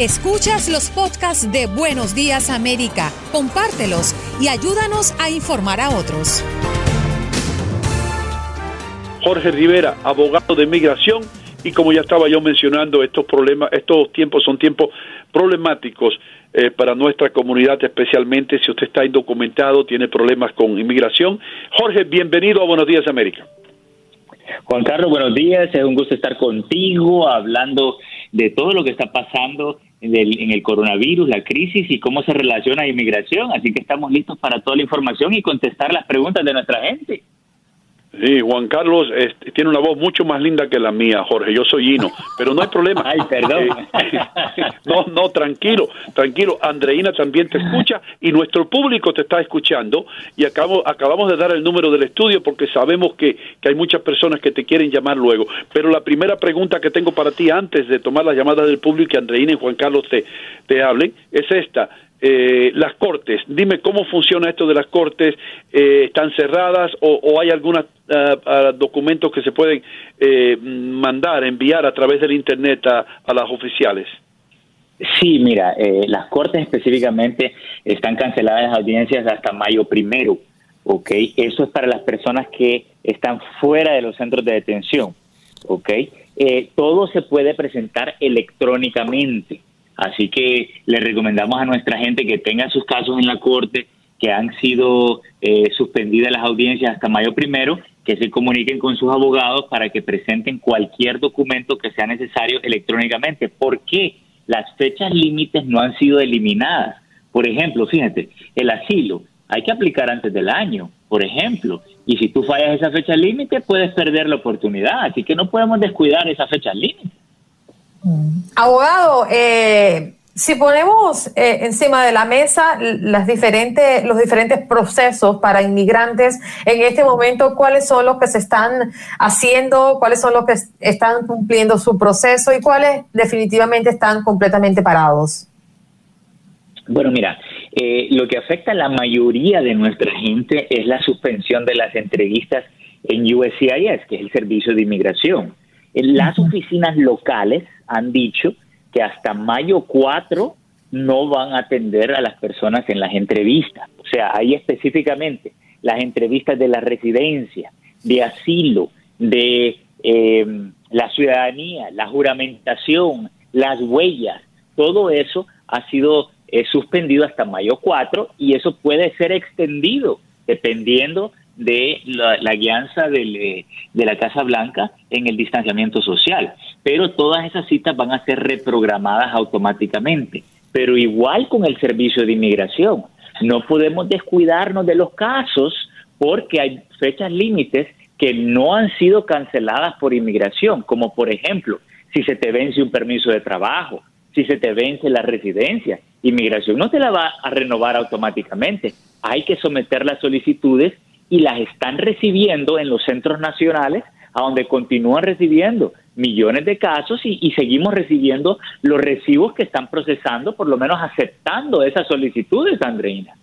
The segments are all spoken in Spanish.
Escuchas los podcasts de Buenos Días América, compártelos y ayúdanos a informar a otros. Jorge Rivera, abogado de inmigración, y como ya estaba yo mencionando, estos problemas, estos tiempos son tiempos problemáticos eh, para nuestra comunidad, especialmente si usted está indocumentado, tiene problemas con inmigración. Jorge, bienvenido a Buenos Días América. Juan Carlos, buenos días. Es un gusto estar contigo hablando de todo lo que está pasando en el, en el, coronavirus, la crisis y cómo se relaciona a inmigración. Así que estamos listos para toda la información y contestar las preguntas de nuestra gente. Sí, Juan Carlos tiene una voz mucho más linda que la mía, Jorge. Yo soy Hino, pero no hay problema. Ay, perdón. No, no, tranquilo, tranquilo. Andreina también te escucha y nuestro público te está escuchando. Y acabo, acabamos de dar el número del estudio porque sabemos que, que hay muchas personas que te quieren llamar luego. Pero la primera pregunta que tengo para ti antes de tomar las llamadas del público y que Andreina y Juan Carlos te, te hablen es esta. Eh, las cortes. Dime cómo funciona esto de las cortes. Eh, ¿Están cerradas o, hay algunos ah, documentos que se pueden eh, mandar, enviar a través del Internet a, las oficiales? Sí, mira, las cortes específicamente están canceladas las audiencias hasta mayo primero. ¿ok? Eso es para las personas que están fuera de los centros de detención. ¿ok? todo se puede presentar electrónicamente. Así que le recomendamos a nuestra gente que tenga sus casos en la corte, que han sido eh, suspendidas las audiencias hasta mayo primero, que se comuniquen con sus abogados para que presenten cualquier documento que sea necesario electrónicamente. ¿Por qué? Las fechas límites no han sido eliminadas. Por ejemplo, fíjate, el asilo hay que aplicar antes del año, por ejemplo, y si tú fallas esa fecha límite puedes perder la oportunidad, así que no podemos descuidar esa fecha límite. Abogado, eh, si ponemos eh, encima de la mesa las diferentes, los diferentes procesos para inmigrantes en este momento, ¿cuáles son los que se están haciendo? ¿Cuáles son los que están cumpliendo su proceso y cuáles definitivamente están completamente parados? Bueno, mira, eh, lo que afecta a la mayoría de nuestra gente es la suspensión de las entrevistas en USCIS, que es el Servicio de Inmigración. En las oficinas locales han dicho que hasta mayo 4 no van a atender a las personas en las entrevistas. O sea, ahí específicamente las entrevistas de la residencia, de asilo, de em, la ciudadanía, la juramentación, las huellas, todo eso ha sido eh, suspendido hasta mayo 4 y eso puede ser extendido dependiendo de la, la guianza de la Casa Blanca en el distanciamiento social. Pero todas esas citas van a ser reprogramadas automáticamente. Pero igual con el servicio de inmigración. No podemos descuidarnos de los casos porque hay fechas límites que no han sido canceladas por inmigración, como por ejemplo, si se te vence un permiso de trabajo, si se te vence la residencia, inmigración no te la va a renovar automáticamente. Hay que someter las solicitudes y las están recibiendo en los centros nacionales, a donde continúan recibiendo millones de casos y, seguimos recibiendo los recibos que están procesando, por lo menos aceptando esas solicitudes, Andreina.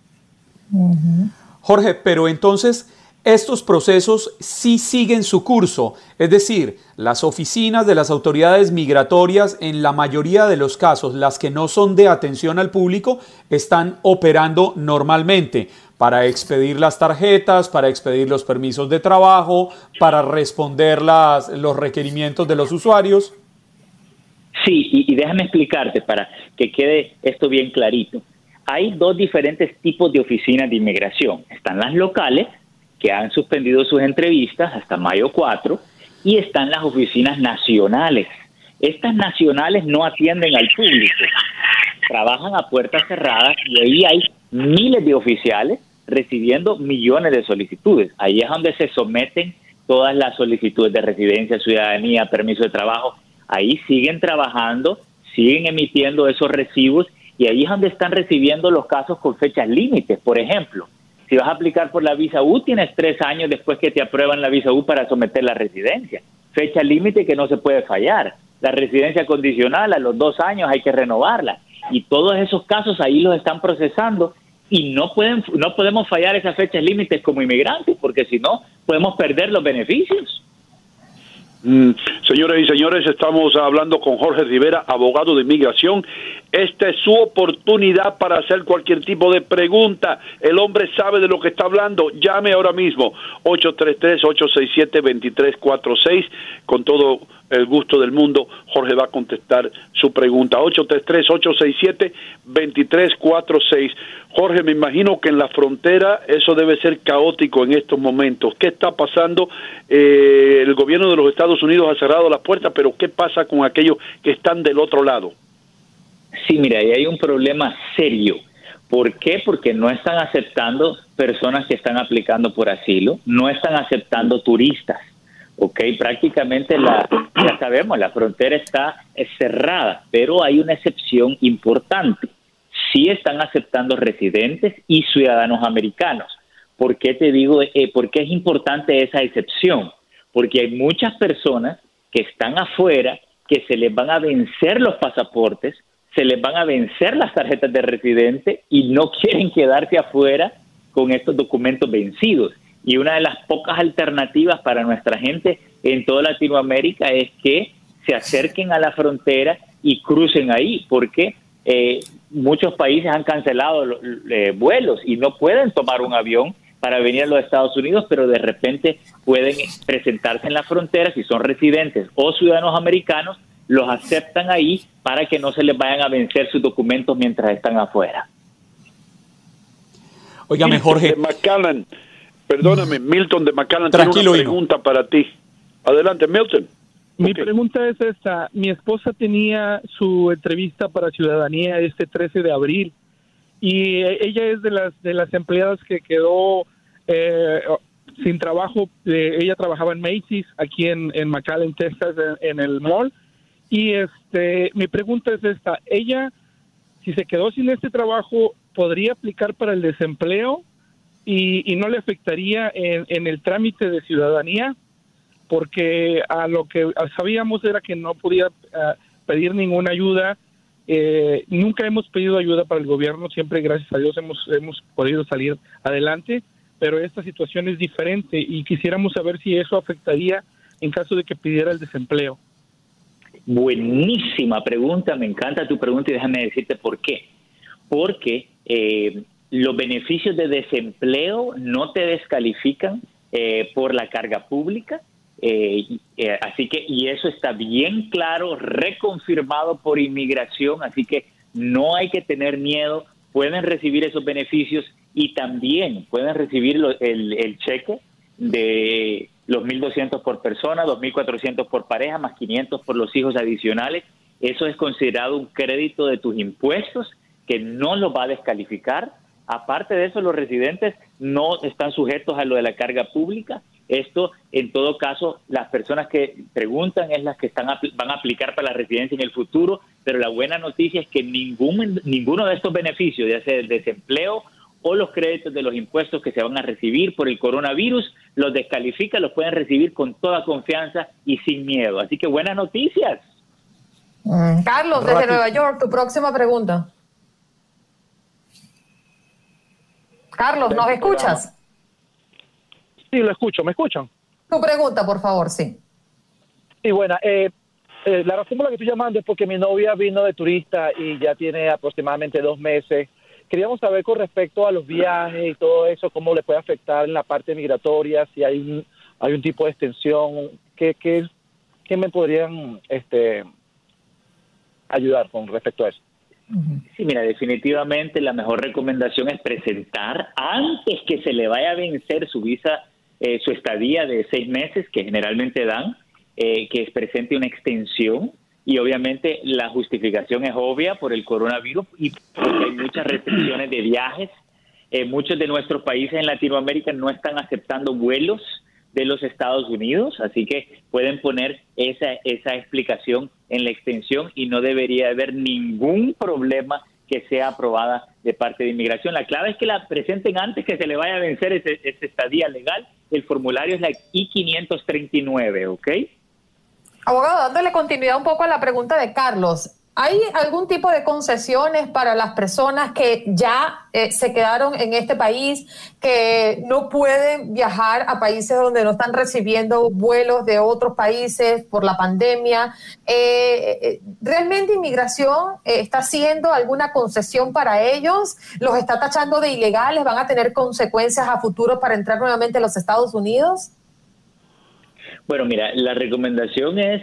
Jorge, pero entonces estos procesos sí siguen su curso, es decir, las oficinas de las autoridades migratorias en la mayoría de los casos, las que no son de atención al público, están operando normalmente para expedir las tarjetas, para expedir los permisos de trabajo, para responder las, los requerimientos de los usuarios. Sí, y, déjame explicarte para que quede esto bien clarito. Hay dos diferentes tipos de oficinas de inmigración. Están las locales, que han suspendido sus entrevistas hasta mayo 4, y están las oficinas nacionales. Estas nacionales no atienden al público, trabajan a puertas cerradas y ahí hay miles de oficiales recibiendo millones de solicitudes. Ahí es donde se someten todas las solicitudes de residencia, ciudadanía, permiso de trabajo. Ahí siguen trabajando, siguen emitiendo esos recibos y ahí es donde están recibiendo los casos con fechas límites. Por ejemplo, si vas a aplicar por la visa U, tienes tres años después que te aprueban la visa U para someter la residencia. Fecha límite que no se puede fallar. La residencia condicional a los dos años hay que renovarla. Y todos esos casos ahí los están procesando y no pueden no podemos fallar esas fechas límites como inmigrantes porque si no podemos perder los beneficios. Mm, señores y señores, estamos hablando con Jorge Rivera, abogado de inmigración. Esta es su oportunidad para hacer cualquier tipo de pregunta. El hombre sabe de lo que está hablando. Llame ahora mismo 833-867-2346 con todo el gusto del mundo. Jorge va a contestar su pregunta. 833-867-2346. Jorge, me imagino que en la frontera eso debe ser caótico en estos momentos. ¿Qué está pasando? Eh, el gobierno de los Estados Unidos ha cerrado las puertas, pero ¿qué pasa con aquellos que están del otro lado? Sí, mira, ahí hay un problema serio. ¿Por qué? Porque no están aceptando personas que están aplicando por asilo, no están aceptando turistas. ¿ok? Prácticamente la, ya sabemos, la frontera está cerrada, pero hay una excepción importante. Sí están aceptando residentes y ciudadanos americanos. ¿Por qué te digo, eh, por qué es importante esa excepción? Porque hay muchas personas que están afuera, que se les van a vencer los pasaportes, se les van a vencer las tarjetas de residente y no quieren quedarse afuera con estos documentos vencidos. Y una de las pocas alternativas para nuestra gente en toda Latinoamérica es que se acerquen a la frontera y crucen ahí, porque eh, muchos países han cancelado eh, vuelos y no pueden tomar un avión para venir a los Estados Unidos, pero de repente pueden presentarse en la frontera si son residentes o ciudadanos americanos los aceptan ahí para que no se les vayan a vencer sus documentos mientras están afuera. Oígame, Jorge. De perdóname, Milton de McAllen Tranquilo, tiene una pregunta para ti. Adelante, Milton. Mi pregunta es esta. Mi esposa tenía su entrevista para ciudadanía este 13 de abril y ella es de las de las empleadas que quedó eh, sin trabajo. Eh, ella trabajaba en Macy's aquí en, en McAllen, Texas, en el mall y este, mi pregunta es esta, ella, si se quedó sin este trabajo, ¿podría aplicar para el desempleo y, no le afectaría en, el trámite de ciudadanía? Porque a lo que sabíamos era que no podía ah, pedir ninguna ayuda. Eh, nunca hemos pedido ayuda para el gobierno, siempre gracias a Dios hemos, hemos podido salir adelante, pero esta situación es diferente y quisiéramos saber si eso afectaría en caso de que pidiera el desempleo. Buenísima pregunta, me encanta tu pregunta y déjame decirte por qué. Porque eh, los beneficios de desempleo no te descalifican eh, por la carga pública. Eh, así que, y eso está bien claro, reconfirmado por inmigración, así que no hay que tener miedo, pueden recibir esos beneficios y también pueden recibir el cheque de los 1.200 por persona, 2.400 por pareja, más 500 por los hijos adicionales. Eso es considerado un crédito de tus impuestos que no lo va a descalificar. Aparte de eso, los residentes no están sujetos a lo de la carga pública. Esto, en todo caso, las personas que preguntan es las que están van a aplicar para la residencia en el futuro, pero la buena noticia es que ningún, ninguno de estos beneficios, ya sea el desempleo o los créditos de los impuestos que se van a recibir por el coronavirus, los descalifica, los pueden recibir con toda confianza y sin miedo. Así que buenas noticias. Mm. Carlos, desde Nueva York, tu próxima pregunta. Carlos, ¿nos escuchas? Sí, lo escucho, ¿me escuchan? Tu pregunta, por favor, sí. Sí, bueno, eh, eh, la razón por la que estoy llamando es porque mi novia vino de turista y ya tiene aproximadamente dos meses Queríamos saber con respecto a los viajes y todo eso, cómo le puede afectar en la parte migratoria, si hay un, hay un tipo de extensión, ¿qué, qué, me podrían este, ayudar con respecto a eso? Sí, mira, definitivamente la mejor recomendación es presentar antes que se le vaya a vencer su visa, eh, su estadía de seis meses que generalmente dan, eh, que presente una extensión y obviamente la justificación es obvia por el coronavirus y porque hay muchas restricciones de viajes. Eh, muchos de nuestros países en Latinoamérica no están aceptando vuelos de los Estados Unidos, así que pueden poner esa, esa explicación en la extensión y no debería haber ningún problema que sea aprobada de parte de inmigración. La clave es que la presenten antes que se le vaya a vencer ese estadía legal. El formulario es la I-539, ¿ok? Abogado, dándole continuidad un poco a la pregunta de Carlos, ¿Hay algún tipo de concesiones para las personas que ya eh, se quedaron en este país, que no pueden viajar a países donde no están recibiendo vuelos de otros países por la pandemia? Eh, eh, ¿Realmente inmigración está haciendo alguna concesión para ellos? ¿Los está tachando de ilegales? ¿Van a tener consecuencias a futuro para entrar nuevamente a los Estados Unidos? Bueno, mira, la recomendación es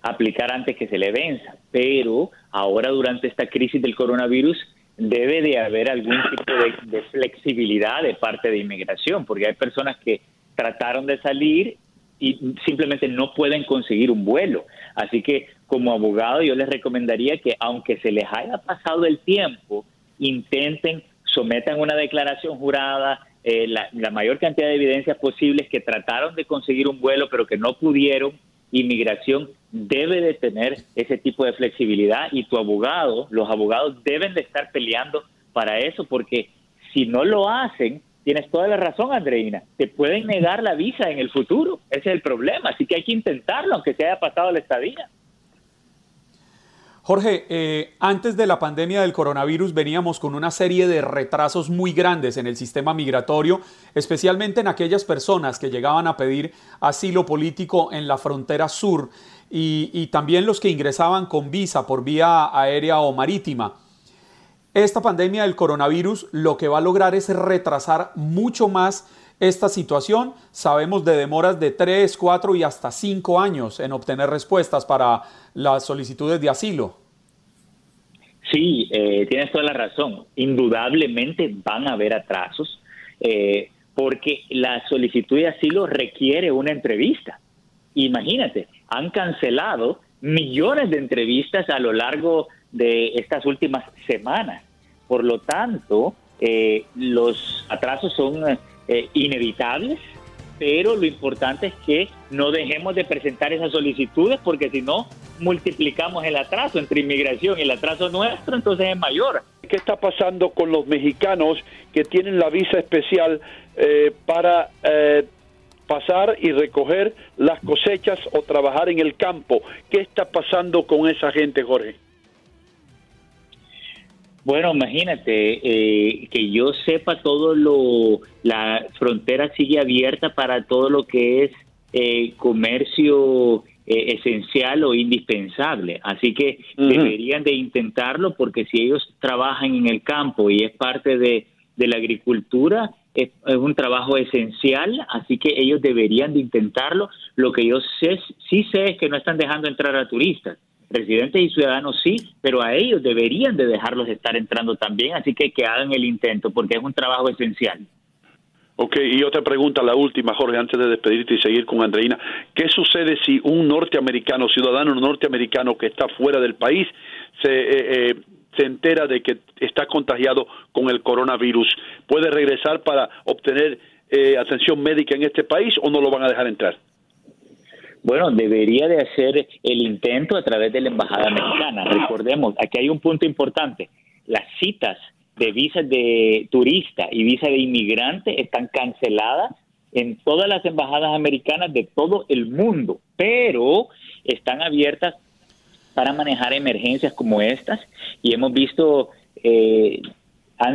aplicar antes que se le venza, pero ahora durante esta crisis del coronavirus debe de haber algún tipo de, flexibilidad de parte de inmigración, porque hay personas que trataron de salir y simplemente no pueden conseguir un vuelo. Así que como abogado yo les recomendaría que aunque se les haya pasado el tiempo, intenten, sometan una declaración jurada, eh, la, la mayor cantidad de evidencias posibles que trataron de conseguir un vuelo pero que no pudieron inmigración debe de tener ese tipo de flexibilidad y tu abogado, los abogados deben de estar peleando para eso porque si no lo hacen, tienes toda la razón, Andreina, te pueden negar la visa en el futuro, ese es el problema, así que hay que intentarlo aunque se haya pasado la estadía. Jorge, eh, antes de la pandemia del coronavirus veníamos con una serie de retrasos muy grandes en el sistema migratorio, especialmente en aquellas personas que llegaban a pedir asilo político en la frontera sur y, y también los que ingresaban con visa por vía aérea o marítima. Esta pandemia del coronavirus lo que va a lograr es retrasar mucho más esta situación. Sabemos de demoras de 3, 4 y hasta 5 años en obtener respuestas para las solicitudes de asilo. Sí, eh, tienes toda la razón. Indudablemente van a haber atrasos eh, porque la solicitud de asilo requiere una entrevista. Imagínate, han cancelado millones de entrevistas a lo largo de estas últimas semanas. Por lo tanto, eh, los atrasos son eh, inevitables, pero lo importante es que no dejemos de presentar esas solicitudes porque si no multiplicamos el atraso entre inmigración y el atraso nuestro, entonces es mayor. ¿Qué está pasando con los mexicanos que tienen la visa especial eh, para eh, pasar y recoger las cosechas o trabajar en el campo? ¿Qué está pasando con esa gente, Jorge? Bueno, imagínate, eh, que yo sepa todo lo, la frontera sigue abierta para todo lo que es eh, comercio eh, esencial o indispensable. Así que deberían de intentarlo porque si ellos trabajan en el campo y es parte de, de la agricultura, es, un trabajo esencial, así que ellos deberían de intentarlo. Lo que yo sé, sí sé es que no están dejando entrar a turistas residentes y ciudadanos sí, pero a ellos deberían de dejarlos estar entrando también, así que que hagan el intento porque es un trabajo esencial. Ok, y otra pregunta, la última, Jorge, antes de despedirte y seguir con Andreina. ¿Qué sucede si un norteamericano, ciudadano norteamericano que está fuera del país, se, eh, eh, se entera de que está contagiado con el coronavirus? ¿Puede regresar para obtener eh, atención médica en este país o no lo van a dejar entrar? Bueno, debería de hacer el intento a través de la embajada mexicana. Recordemos, aquí hay un punto importante. Las citas de visas de turista y visa de inmigrante están canceladas en todas las embajadas americanas de todo el mundo, pero están abiertas para manejar emergencias como estas y hemos visto eh,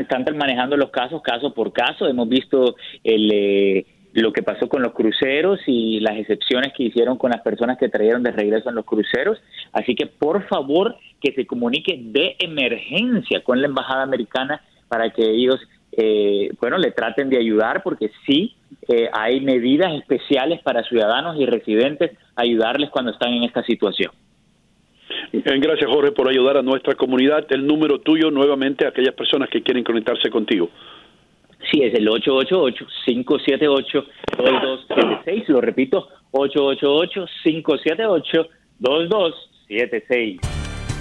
están manejando los casos caso por caso hemos visto el eh, lo que pasó con los cruceros y las excepciones que hicieron con las personas que trajeron de regreso en los cruceros. Así que por favor que se comunique de emergencia con la embajada americana para que ellos, eh, bueno, le traten de ayudar porque sí eh, hay medidas especiales para ciudadanos y residentes ayudarles cuando están en esta situación. Gracias Jorge por ayudar a nuestra comunidad. El número tuyo nuevamente a aquellas personas que quieren conectarse contigo. Sí, es el 888-578-2276. Lo repito, 888-578-2276.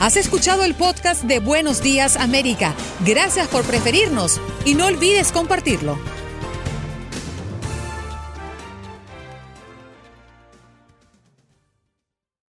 Has escuchado el podcast de Buenos Días América. Gracias por preferirnos y no olvides compartirlo.